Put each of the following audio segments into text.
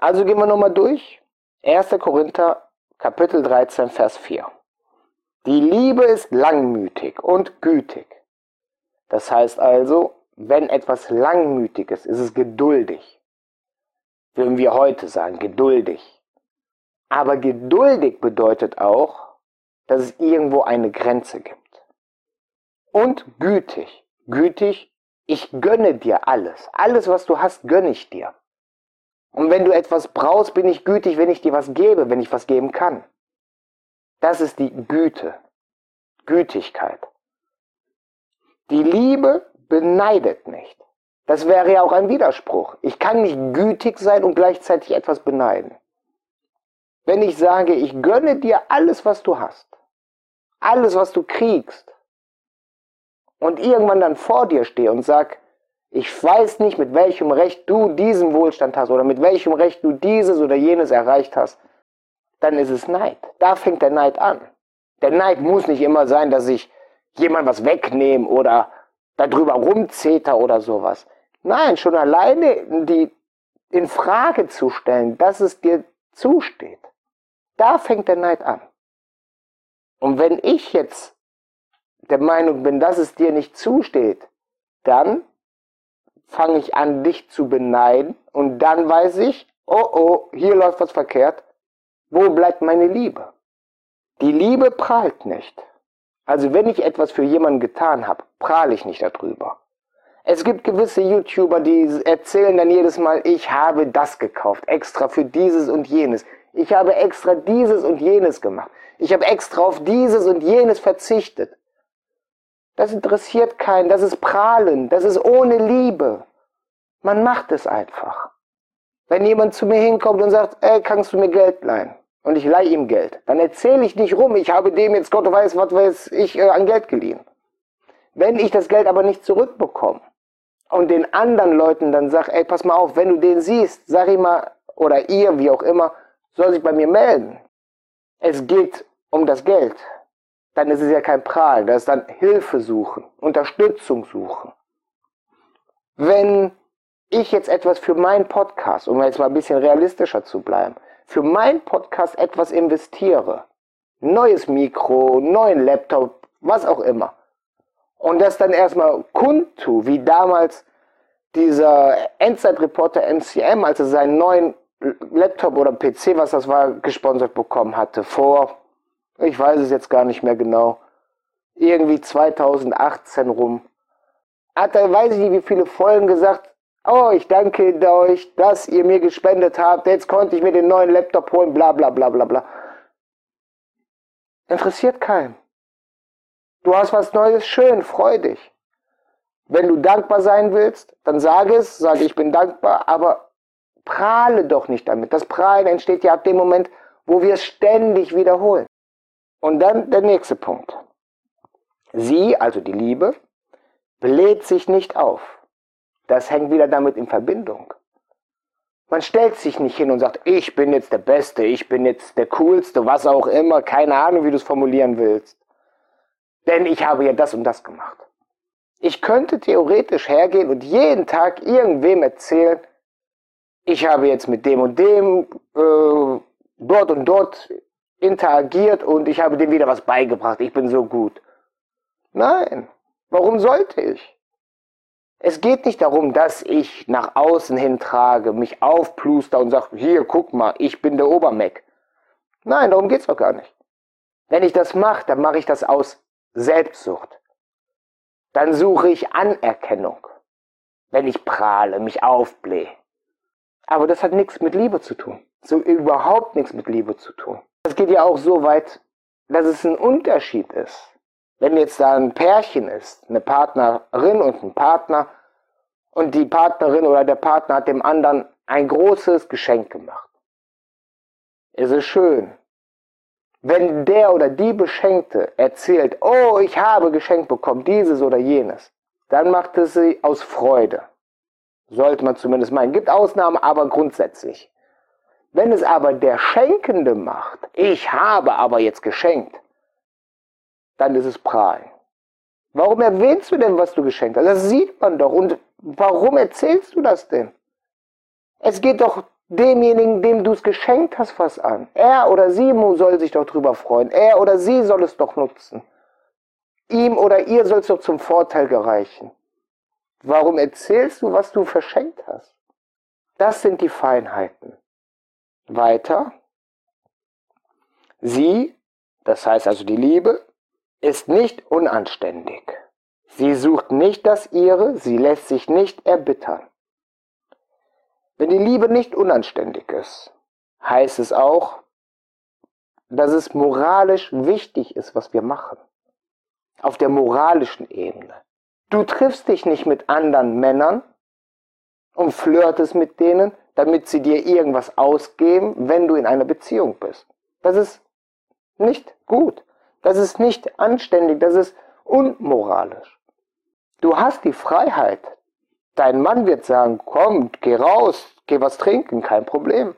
Also gehen wir nochmal durch. 1. Korinther Kapitel 13, Vers 4. Die Liebe ist langmütig und gütig. Das heißt also, wenn etwas langmütig ist, ist es geduldig. Würden wir heute sagen, geduldig. Aber geduldig bedeutet auch, dass es irgendwo eine Grenze gibt. Und gütig. Gütig, ich gönne dir alles. Alles, was du hast, gönne ich dir. Und wenn du etwas brauchst, bin ich gütig, wenn ich dir was gebe, wenn ich was geben kann. Das ist die Güte, Gütigkeit. Die Liebe beneidet nicht. Das wäre ja auch ein Widerspruch. Ich kann nicht gütig sein und gleichzeitig etwas beneiden. Wenn ich sage, ich gönne dir alles, was du hast, alles, was du kriegst, und irgendwann dann vor dir stehe und sag, ich weiß nicht, mit welchem Recht du diesen Wohlstand hast oder mit welchem Recht du dieses oder jenes erreicht hast, dann ist es Neid. Da fängt der Neid an. Der Neid muss nicht immer sein, dass ich jemand was wegnehme oder darüber rumzeter oder sowas. Nein, schon alleine die in Frage zu stellen, dass es dir zusteht. Da fängt der Neid an. Und wenn ich jetzt der Meinung bin, dass es dir nicht zusteht, dann fange ich an, dich zu beneiden und dann weiß ich, oh oh, hier läuft was verkehrt. Wo bleibt meine Liebe? Die Liebe prahlt nicht. Also wenn ich etwas für jemanden getan habe, prahle ich nicht darüber. Es gibt gewisse YouTuber, die erzählen dann jedes Mal, ich habe das gekauft, extra für dieses und jenes. Ich habe extra dieses und jenes gemacht. Ich habe extra auf dieses und jenes verzichtet. Das interessiert keinen, das ist Prahlen, das ist ohne Liebe. Man macht es einfach. Wenn jemand zu mir hinkommt und sagt, ey, kannst du mir Geld leihen? Und ich leihe ihm Geld, dann erzähle ich nicht rum, ich habe dem jetzt Gott weiß, was weiß ich, äh, an Geld geliehen. Wenn ich das Geld aber nicht zurückbekomme und den anderen Leuten dann sage, ey, pass mal auf, wenn du den siehst, sag ihm mal, oder ihr, wie auch immer, soll sich bei mir melden. Es geht um das Geld dann ist es ja kein Prahlen, das ist dann Hilfe suchen, Unterstützung suchen. Wenn ich jetzt etwas für meinen Podcast, um jetzt mal ein bisschen realistischer zu bleiben, für meinen Podcast etwas investiere, neues Mikro, neuen Laptop, was auch immer, und das dann erstmal kundtu, wie damals dieser Endzeitreporter MCM, als er seinen neuen Laptop oder PC, was das war, gesponsert bekommen hatte, vor ich weiß es jetzt gar nicht mehr genau, irgendwie 2018 rum, hat er, weiß ich nicht wie viele Folgen gesagt, oh, ich danke euch, dass ihr mir gespendet habt, jetzt konnte ich mir den neuen Laptop holen, bla bla bla bla bla. Interessiert keinen. Du hast was Neues, schön, freu dich. Wenn du dankbar sein willst, dann sage es, sage ich bin dankbar, aber prahle doch nicht damit. Das Prahlen entsteht ja ab dem Moment, wo wir es ständig wiederholen. Und dann der nächste Punkt. Sie, also die Liebe, bläht sich nicht auf. Das hängt wieder damit in Verbindung. Man stellt sich nicht hin und sagt, ich bin jetzt der Beste, ich bin jetzt der Coolste, was auch immer, keine Ahnung, wie du es formulieren willst. Denn ich habe ja das und das gemacht. Ich könnte theoretisch hergehen und jeden Tag irgendwem erzählen, ich habe jetzt mit dem und dem äh, dort und dort interagiert und ich habe dem wieder was beigebracht. Ich bin so gut. Nein, warum sollte ich? Es geht nicht darum, dass ich nach außen hin trage, mich aufpluster und sage, hier, guck mal, ich bin der Obermeck. Nein, darum geht's doch gar nicht. Wenn ich das mache, dann mache ich das aus Selbstsucht. Dann suche ich Anerkennung, wenn ich prahle, mich aufblähe. Aber das hat nichts mit Liebe zu tun. So überhaupt nichts mit Liebe zu tun. Es geht ja auch so weit, dass es ein Unterschied ist. Wenn jetzt da ein Pärchen ist, eine Partnerin und ein Partner, und die Partnerin oder der Partner hat dem anderen ein großes Geschenk gemacht. Es ist schön. Wenn der oder die Beschenkte erzählt, oh, ich habe geschenkt bekommen, dieses oder jenes, dann macht es sie aus Freude. Sollte man zumindest meinen. Gibt Ausnahmen, aber grundsätzlich. Wenn es aber der Schenkende macht, ich habe aber jetzt geschenkt, dann ist es Prahlen. Warum erwähnst du denn, was du geschenkt hast? Das sieht man doch. Und warum erzählst du das denn? Es geht doch demjenigen, dem du es geschenkt hast, was an. Er oder sie soll sich doch drüber freuen. Er oder sie soll es doch nutzen. Ihm oder ihr soll es doch zum Vorteil gereichen. Warum erzählst du, was du verschenkt hast? Das sind die Feinheiten. Weiter. Sie, das heißt also die Liebe, ist nicht unanständig. Sie sucht nicht das ihre, sie lässt sich nicht erbittern. Wenn die Liebe nicht unanständig ist, heißt es auch, dass es moralisch wichtig ist, was wir machen. Auf der moralischen Ebene. Du triffst dich nicht mit anderen Männern und flirtest mit denen, damit sie dir irgendwas ausgeben, wenn du in einer Beziehung bist. Das ist nicht gut. Das ist nicht anständig. Das ist unmoralisch. Du hast die Freiheit, Dein Mann wird sagen, komm, geh raus, geh was trinken, kein Problem.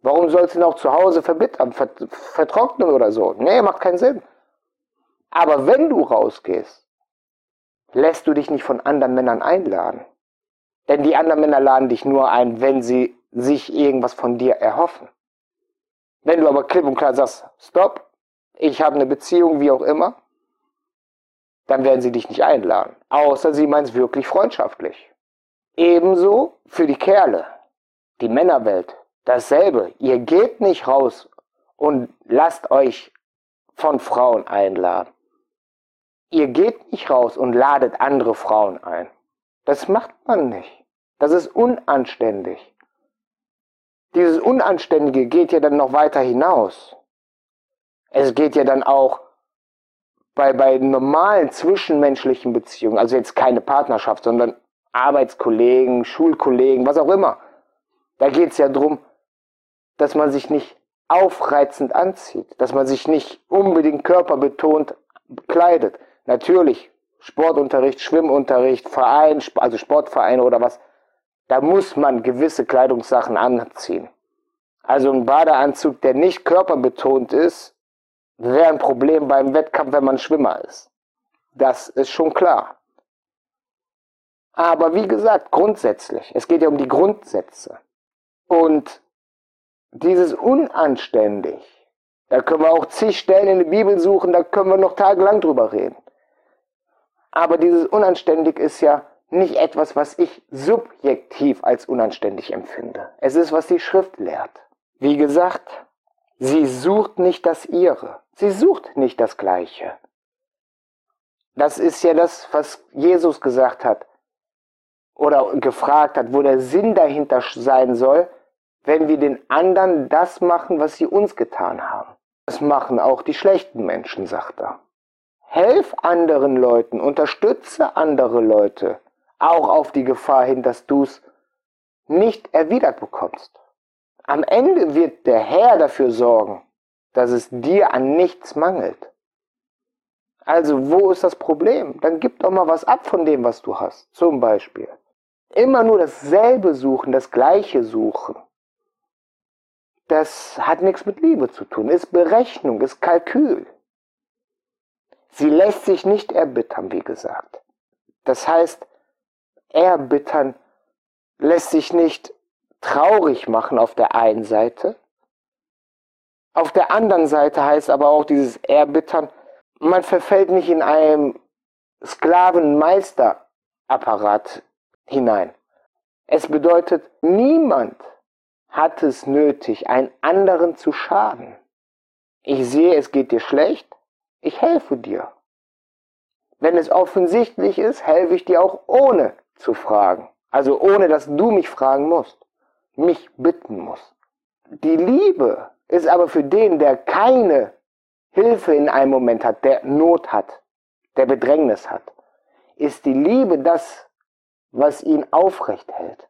Warum sollst du ihn auch zu Hause verbittern, vertrocknen oder so? Nee, macht keinen Sinn. Aber wenn du rausgehst, lässt du dich nicht von anderen Männern einladen. Denn die anderen Männer laden dich nur ein, wenn sie sich irgendwas von dir erhoffen. Wenn du aber klipp und klar sagst, stopp, ich habe eine Beziehung, wie auch immer, dann werden sie dich nicht einladen. Außer sie meinen es wirklich freundschaftlich. Ebenso für die Kerle, die Männerwelt, dasselbe. Ihr geht nicht raus und lasst euch von Frauen einladen. Ihr geht nicht raus und ladet andere Frauen ein. Das macht man nicht. Das ist unanständig. Dieses Unanständige geht ja dann noch weiter hinaus. Es geht ja dann auch bei, bei normalen zwischenmenschlichen Beziehungen, also jetzt keine Partnerschaft, sondern Arbeitskollegen, Schulkollegen, was auch immer. Da geht es ja darum, dass man sich nicht aufreizend anzieht, dass man sich nicht unbedingt körperbetont kleidet. Natürlich, Sportunterricht, Schwimmunterricht, Verein, also Sportvereine oder was, da muss man gewisse Kleidungssachen anziehen. Also ein Badeanzug, der nicht körperbetont ist, wäre ein Problem beim Wettkampf, wenn man Schwimmer ist. Das ist schon klar. Aber wie gesagt, grundsätzlich, es geht ja um die Grundsätze. Und dieses unanständig, da können wir auch zig Stellen in der Bibel suchen, da können wir noch tagelang drüber reden. Aber dieses unanständig ist ja nicht etwas, was ich subjektiv als unanständig empfinde. Es ist, was die Schrift lehrt. Wie gesagt, sie sucht nicht das ihre. Sie sucht nicht das Gleiche. Das ist ja das, was Jesus gesagt hat oder gefragt hat, wo der Sinn dahinter sein soll, wenn wir den anderen das machen, was sie uns getan haben. Das machen auch die schlechten Menschen, sagt er. Helf anderen Leuten, unterstütze andere Leute, auch auf die Gefahr hin, dass du es nicht erwidert bekommst. Am Ende wird der Herr dafür sorgen, dass es dir an nichts mangelt. Also wo ist das Problem? Dann gib doch mal was ab von dem, was du hast. Zum Beispiel immer nur dasselbe suchen, das gleiche suchen, das hat nichts mit Liebe zu tun, ist Berechnung, ist Kalkül. Sie lässt sich nicht erbittern, wie gesagt. Das heißt, erbittern lässt sich nicht traurig machen auf der einen Seite. Auf der anderen Seite heißt aber auch dieses Erbittern, man verfällt nicht in einem Sklavenmeisterapparat hinein. Es bedeutet, niemand hat es nötig, einen anderen zu schaden. Ich sehe, es geht dir schlecht, ich helfe dir. Wenn es offensichtlich ist, helfe ich dir auch ohne zu fragen. Also ohne, dass du mich fragen musst, mich bitten musst. Die Liebe ist aber für den, der keine Hilfe in einem Moment hat, der Not hat, der Bedrängnis hat, ist die Liebe das, was ihn aufrecht hält.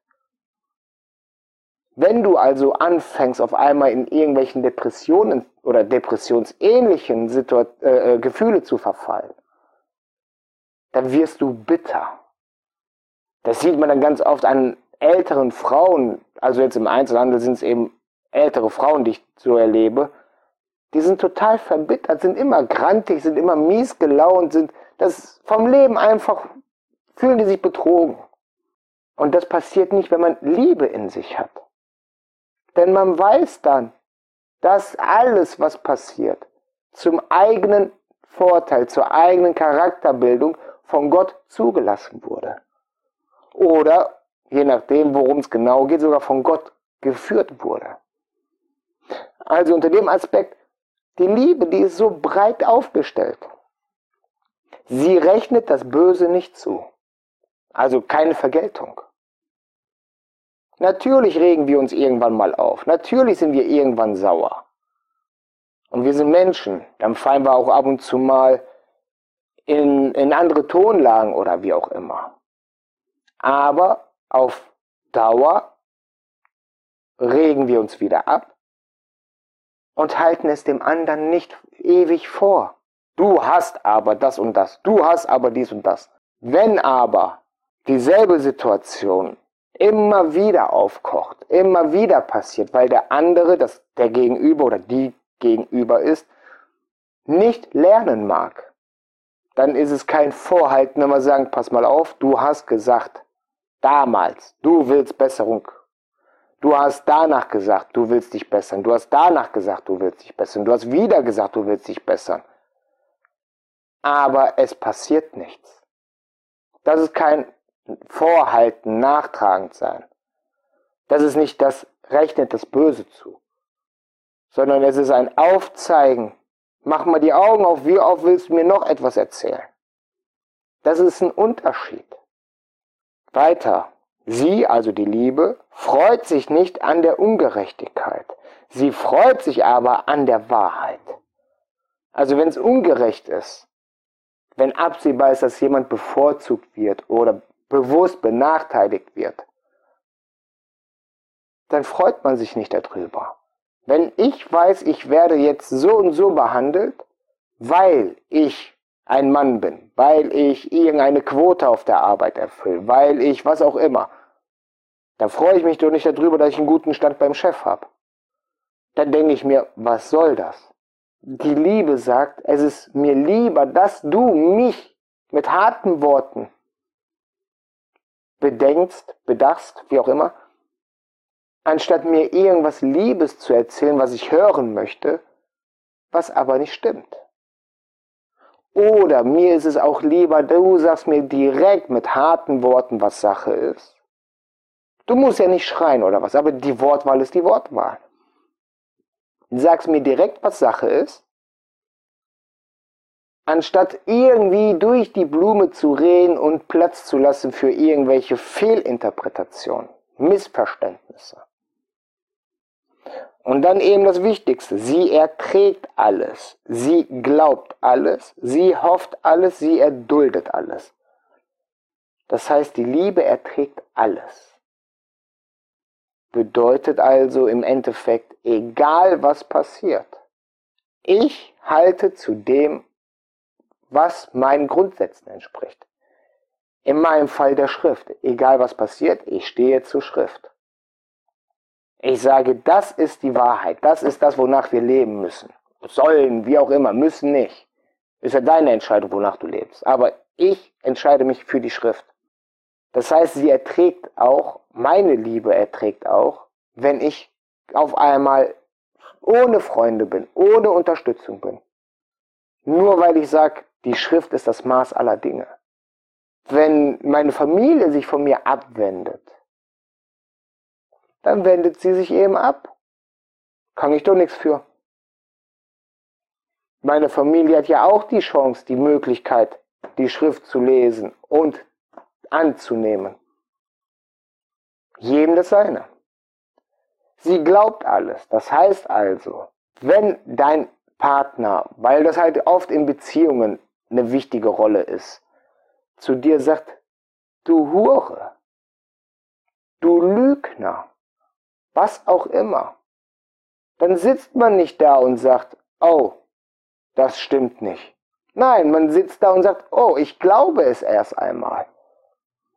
Wenn du also anfängst, auf einmal in irgendwelchen Depressionen oder depressionsähnlichen Situa äh, äh, Gefühle zu verfallen, dann wirst du bitter. Das sieht man dann ganz oft an älteren Frauen, also jetzt im Einzelhandel sind es eben ältere Frauen, die ich so erlebe, die sind total verbittert, sind immer grantig, sind immer mies gelaunt, sind das vom Leben einfach fühlen die sich betrogen. Und das passiert nicht, wenn man Liebe in sich hat. Denn man weiß dann, dass alles, was passiert, zum eigenen Vorteil, zur eigenen Charakterbildung von Gott zugelassen wurde. Oder, je nachdem, worum es genau geht, sogar von Gott geführt wurde. Also unter dem Aspekt, die Liebe, die ist so breit aufgestellt. Sie rechnet das Böse nicht zu. Also keine Vergeltung. Natürlich regen wir uns irgendwann mal auf. Natürlich sind wir irgendwann sauer. Und wir sind Menschen. Dann fallen wir auch ab und zu mal in, in andere Tonlagen oder wie auch immer. Aber auf Dauer regen wir uns wieder ab und halten es dem anderen nicht ewig vor. Du hast aber das und das, du hast aber dies und das. Wenn aber dieselbe Situation immer wieder aufkocht, immer wieder passiert, weil der andere, das der Gegenüber oder die Gegenüber ist, nicht lernen mag, dann ist es kein Vorhalten, wenn wir sagen, pass mal auf, du hast gesagt, damals, du willst Besserung. Du hast danach gesagt, du willst dich bessern. Du hast danach gesagt, du willst dich bessern. Du hast wieder gesagt, du willst dich bessern. Aber es passiert nichts. Das ist kein Vorhalten, nachtragend sein. Das ist nicht das rechnet das Böse zu, sondern es ist ein Aufzeigen. Mach mal die Augen auf, wie oft willst du mir noch etwas erzählen? Das ist ein Unterschied. Weiter. Sie, also die Liebe, freut sich nicht an der Ungerechtigkeit. Sie freut sich aber an der Wahrheit. Also wenn es ungerecht ist, wenn absehbar ist, dass jemand bevorzugt wird oder bewusst benachteiligt wird, dann freut man sich nicht darüber. Wenn ich weiß, ich werde jetzt so und so behandelt, weil ich ein Mann bin, weil ich irgendeine Quote auf der Arbeit erfülle, weil ich was auch immer, dann freue ich mich doch nicht darüber, dass ich einen guten Stand beim Chef habe. Dann denke ich mir, was soll das? Die Liebe sagt, es ist mir lieber, dass du mich mit harten Worten bedenkst, bedachst, wie auch immer, anstatt mir irgendwas Liebes zu erzählen, was ich hören möchte, was aber nicht stimmt. Oder mir ist es auch lieber, du sagst mir direkt mit harten Worten, was Sache ist. Du musst ja nicht schreien oder was, aber die Wortwahl ist die Wortwahl. Sagst mir direkt, was Sache ist, anstatt irgendwie durch die Blume zu reden und Platz zu lassen für irgendwelche Fehlinterpretationen, Missverständnisse. Und dann eben das Wichtigste, sie erträgt alles, sie glaubt alles, sie hofft alles, sie erduldet alles. Das heißt, die Liebe erträgt alles. Bedeutet also im Endeffekt, egal was passiert, ich halte zu dem, was meinen Grundsätzen entspricht. In meinem Fall der Schrift, egal was passiert, ich stehe zur Schrift. Ich sage, das ist die Wahrheit, das ist das, wonach wir leben müssen. Sollen, wie auch immer, müssen nicht. Ist ja deine Entscheidung, wonach du lebst. Aber ich entscheide mich für die Schrift. Das heißt, sie erträgt auch, meine Liebe erträgt auch, wenn ich auf einmal ohne Freunde bin, ohne Unterstützung bin. Nur weil ich sage, die Schrift ist das Maß aller Dinge. Wenn meine Familie sich von mir abwendet, dann wendet sie sich eben ab. Kann ich doch nichts für. Meine Familie hat ja auch die Chance, die Möglichkeit, die Schrift zu lesen und anzunehmen. Jedem das seine. Sie glaubt alles. Das heißt also, wenn dein Partner, weil das halt oft in Beziehungen eine wichtige Rolle ist, zu dir sagt, du Hure, du Lügner, was auch immer, dann sitzt man nicht da und sagt, oh, das stimmt nicht. Nein, man sitzt da und sagt, oh, ich glaube es erst einmal.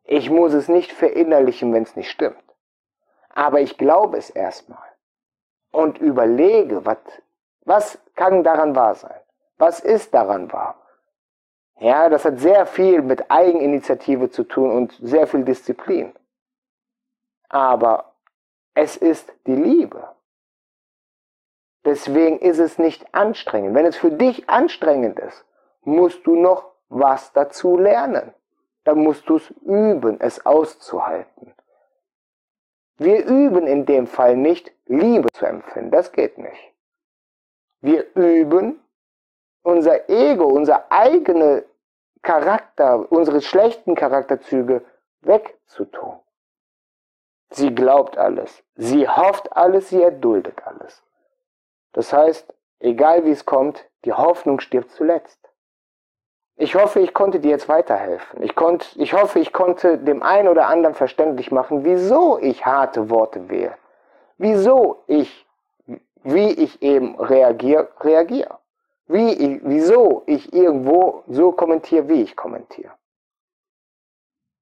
Ich muss es nicht verinnerlichen, wenn es nicht stimmt. Aber ich glaube es erstmal. Und überlege, was, was kann daran wahr sein? Was ist daran wahr? Ja, das hat sehr viel mit Eigeninitiative zu tun und sehr viel Disziplin. Aber Es ist die Liebe. Deswegen ist es nicht anstrengend. Wenn es für dich anstrengend ist, musst du noch was dazu lernen. Dann musst du es üben, es auszuhalten. Wir üben in dem Fall nicht, Liebe zu empfinden. Das geht nicht. Wir üben, unser Ego, unser eigene Charakter, unsere schlechten Charakterzüge wegzutun. Sie glaubt alles. Sie hofft alles, sie erduldet alles. Das heißt, egal wie es kommt, die Hoffnung stirbt zuletzt. Ich hoffe, ich konnte dir jetzt weiterhelfen. Ich, konnt, ich hoffe, ich konnte dem einen oder anderen verständlich machen, wieso ich harte Worte wähle. Wieso ich, wie ich eben reagiere, reagiere. Wie ich, wieso ich irgendwo so kommentiere, wie ich kommentiere.